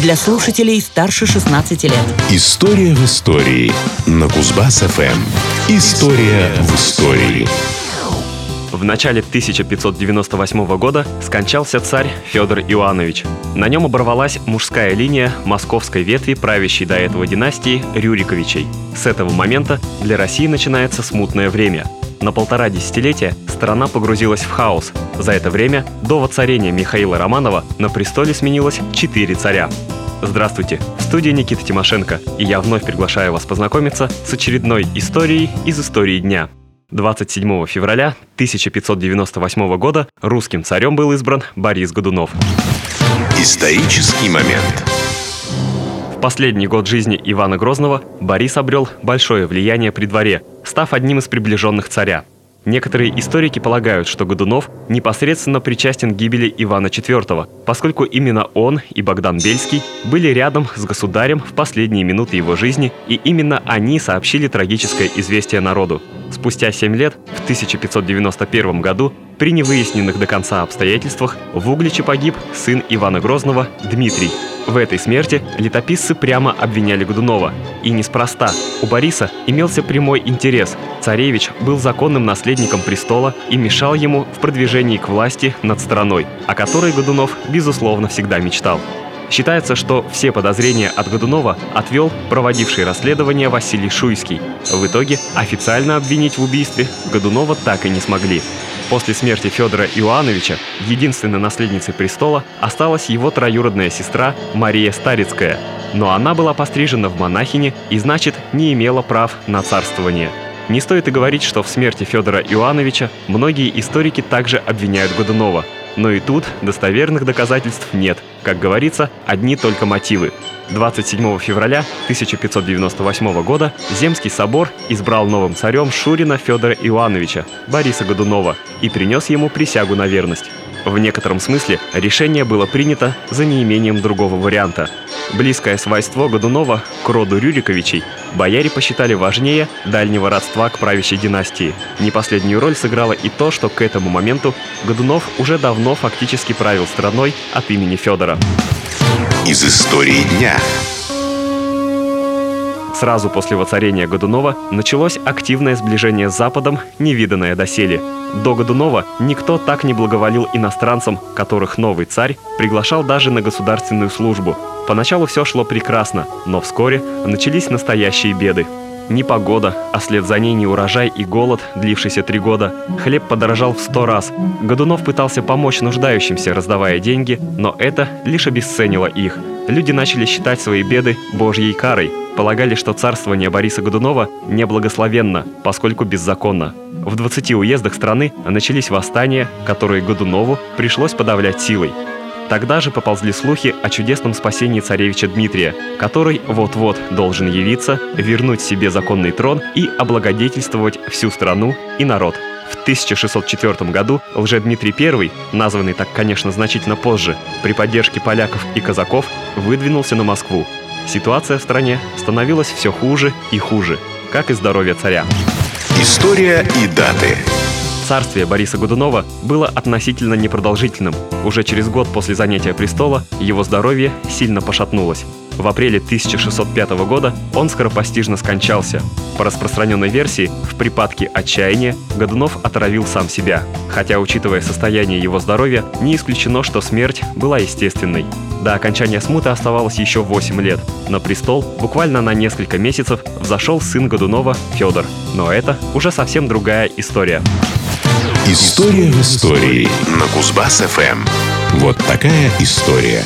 для слушателей старше 16 лет. История в истории на Кузбасс-ФМ. История в истории. В начале 1598 года скончался царь Федор Иоаннович. На нем оборвалась мужская линия московской ветви правящей до этого династии Рюриковичей. С этого момента для России начинается смутное время. На полтора десятилетия страна погрузилась в хаос. За это время до воцарения Михаила Романова на престоле сменилось четыре царя. Здравствуйте, в студии Никита Тимошенко, и я вновь приглашаю вас познакомиться с очередной историей из истории дня. 27 февраля 1598 года русским царем был избран Борис Годунов. Исторический момент. В последний год жизни Ивана Грозного Борис обрел большое влияние при дворе, став одним из приближенных царя. Некоторые историки полагают, что Годунов непосредственно причастен к гибели Ивана IV, поскольку именно он и Богдан Бельский были рядом с государем в последние минуты его жизни, и именно они сообщили трагическое известие народу. Спустя 7 лет, в 1591 году, при невыясненных до конца обстоятельствах, в Угличе погиб сын Ивана Грозного Дмитрий. В этой смерти летописцы прямо обвиняли Годунова. И неспроста. У Бориса имелся прямой интерес. Царевич был законным наследником престола и мешал ему в продвижении к власти над страной, о которой Годунов, безусловно, всегда мечтал. Считается, что все подозрения от Годунова отвел проводивший расследование Василий Шуйский. В итоге официально обвинить в убийстве Годунова так и не смогли. После смерти Федора Иоановича единственной наследницей престола осталась его троюродная сестра Мария Старицкая, но она была пострижена в монахини и, значит, не имела прав на царствование. Не стоит и говорить, что в смерти Федора Иоановича многие историки также обвиняют Годунова – но и тут достоверных доказательств нет. Как говорится, одни только мотивы. 27 февраля 1598 года Земский собор избрал новым царем Шурина Федора Иоановича, Бориса Годунова, и принес ему присягу на верность. В некотором смысле решение было принято за неимением другого варианта. Близкое свойство Годунова к роду Рюриковичей бояре посчитали важнее дальнего родства к правящей династии. Не последнюю роль сыграло и то, что к этому моменту Годунов уже давно фактически правил страной от имени Федора. Из истории дня. Сразу после воцарения Годунова началось активное сближение с Западом, невиданное доселе. До Годунова никто так не благоволил иностранцам, которых новый царь приглашал даже на государственную службу. Поначалу все шло прекрасно, но вскоре начались настоящие беды. Непогода, а след за ней не урожай и голод, длившийся три года. Хлеб подорожал в сто раз. Годунов пытался помочь нуждающимся, раздавая деньги, но это лишь обесценило их. Люди начали считать свои беды божьей карой. Полагали, что царствование Бориса Годунова неблагословенно, поскольку беззаконно. В 20 уездах страны начались восстания, которые Годунову пришлось подавлять силой. Тогда же поползли слухи о чудесном спасении царевича Дмитрия, который вот-вот должен явиться, вернуть себе законный трон и облагодетельствовать всю страну и народ. В 1604 году Лжедмитрий I, названный так, конечно, значительно позже, при поддержке поляков и казаков, выдвинулся на Москву. Ситуация в стране становилась все хуже и хуже, как и здоровье царя. История и даты. Царствие Бориса Годунова было относительно непродолжительным. Уже через год после занятия престола его здоровье сильно пошатнулось. В апреле 1605 года он скоропостижно скончался. По распространенной версии, в припадке отчаяния Годунов отравил сам себя. Хотя, учитывая состояние его здоровья, не исключено, что смерть была естественной. До окончания смуты оставалось еще 8 лет. На престол буквально на несколько месяцев взошел сын Годунова Федор. Но это уже совсем другая история. История в истории на Кузбасс-ФМ. Вот такая история.